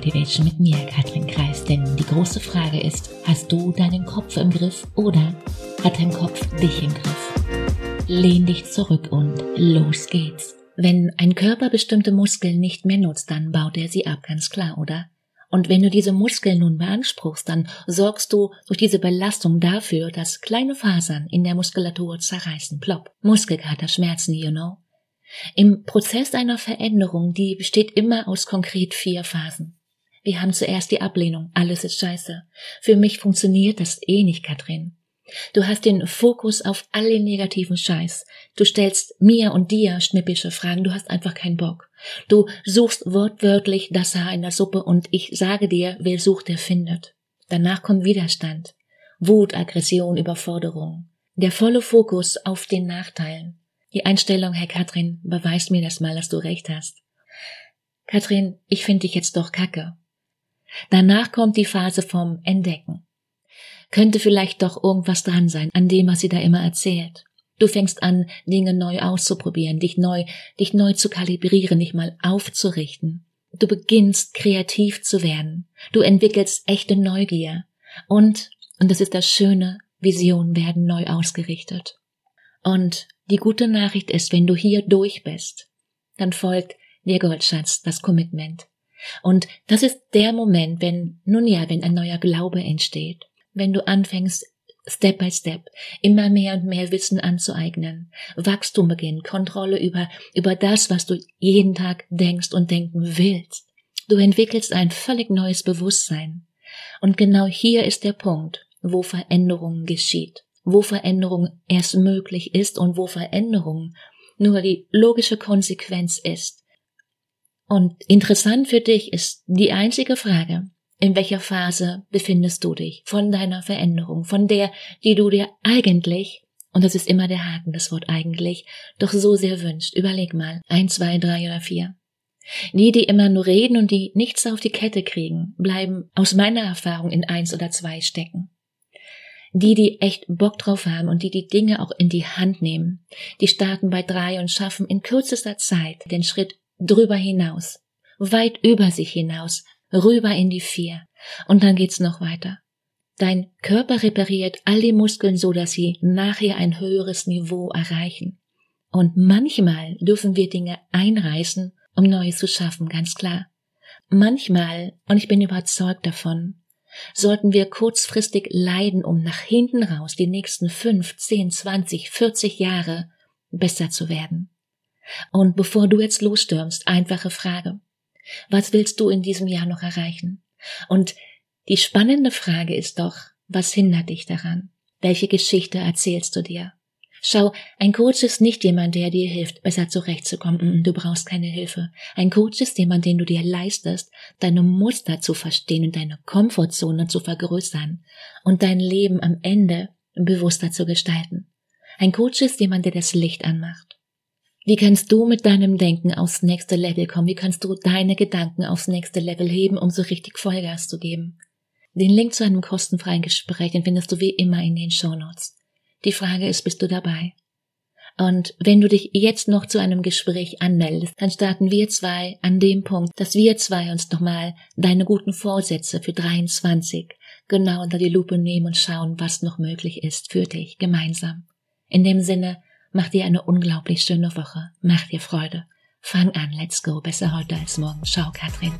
Motivation mit mir, Katrin Kreis. Denn die große Frage ist, hast du deinen Kopf im Griff oder hat dein Kopf dich im Griff? Lehn dich zurück und los geht's. Wenn ein Körper bestimmte Muskeln nicht mehr nutzt, dann baut er sie ab, ganz klar, oder? Und wenn du diese Muskeln nun beanspruchst, dann sorgst du durch diese Belastung dafür, dass kleine Fasern in der Muskulatur zerreißen. Plopp. Muskelkater, Schmerzen, you know. Im Prozess einer Veränderung, die besteht immer aus konkret vier Phasen. Wir haben zuerst die Ablehnung. Alles ist scheiße. Für mich funktioniert das eh nicht, Katrin. Du hast den Fokus auf alle negativen Scheiß. Du stellst mir und dir schnippische Fragen. Du hast einfach keinen Bock. Du suchst wortwörtlich das Haar in der Suppe und ich sage dir, wer sucht, der findet. Danach kommt Widerstand. Wut, Aggression, Überforderung. Der volle Fokus auf den Nachteilen. Die Einstellung, Herr Katrin, beweist mir das mal, dass du recht hast. Katrin, ich finde dich jetzt doch kacke. Danach kommt die Phase vom Entdecken. Könnte vielleicht doch irgendwas dran sein an dem, was sie da immer erzählt. Du fängst an, Dinge neu auszuprobieren, dich neu, dich neu zu kalibrieren, dich mal aufzurichten. Du beginnst kreativ zu werden. Du entwickelst echte Neugier. Und, und das ist das Schöne, Visionen werden neu ausgerichtet. Und die gute Nachricht ist, wenn du hier durch bist, dann folgt der Goldschatz, das Commitment. Und das ist der Moment, wenn, nun ja, wenn ein neuer Glaube entsteht, wenn du anfängst, Step by Step, immer mehr und mehr Wissen anzueignen, Wachstum beginnt, Kontrolle über, über das, was du jeden Tag denkst und denken willst. Du entwickelst ein völlig neues Bewusstsein. Und genau hier ist der Punkt, wo Veränderung geschieht wo Veränderung erst möglich ist und wo Veränderung nur die logische Konsequenz ist. Und interessant für dich ist die einzige Frage, in welcher Phase befindest du dich von deiner Veränderung, von der, die du dir eigentlich, und das ist immer der Haken, das Wort eigentlich, doch so sehr wünscht. Überleg mal, ein, zwei, drei oder vier. Die, die immer nur reden und die nichts auf die Kette kriegen, bleiben aus meiner Erfahrung in eins oder zwei stecken. Die, die echt Bock drauf haben und die die Dinge auch in die Hand nehmen, die starten bei drei und schaffen in kürzester Zeit den Schritt drüber hinaus, weit über sich hinaus, rüber in die vier. Und dann geht's noch weiter. Dein Körper repariert all die Muskeln so, dass sie nachher ein höheres Niveau erreichen. Und manchmal dürfen wir Dinge einreißen, um Neues zu schaffen, ganz klar. Manchmal, und ich bin überzeugt davon, sollten wir kurzfristig leiden, um nach hinten raus die nächsten fünf, zehn, zwanzig, vierzig Jahre besser zu werden. Und bevor du jetzt losstürmst, einfache Frage. Was willst du in diesem Jahr noch erreichen? Und die spannende Frage ist doch, was hindert dich daran? Welche Geschichte erzählst du dir? Schau, ein Coach ist nicht jemand, der dir hilft, besser zurechtzukommen. Du brauchst keine Hilfe. Ein Coach ist jemand, den du dir leistest, deine Muster zu verstehen und deine Komfortzone zu vergrößern und dein Leben am Ende bewusster zu gestalten. Ein Coach ist jemand, der das Licht anmacht. Wie kannst du mit deinem Denken aufs nächste Level kommen? Wie kannst du deine Gedanken aufs nächste Level heben, um so richtig Vollgas zu geben? Den Link zu einem kostenfreien Gespräch den findest du wie immer in den Show Notes. Die Frage ist, bist du dabei? Und wenn du dich jetzt noch zu einem Gespräch anmeldest, dann starten wir zwei an dem Punkt, dass wir zwei uns nochmal deine guten Vorsätze für 23 genau unter die Lupe nehmen und schauen, was noch möglich ist für dich gemeinsam. In dem Sinne, mach dir eine unglaublich schöne Woche. Mach dir Freude. Fang an, let's go. Besser heute als morgen. Ciao, Katrin.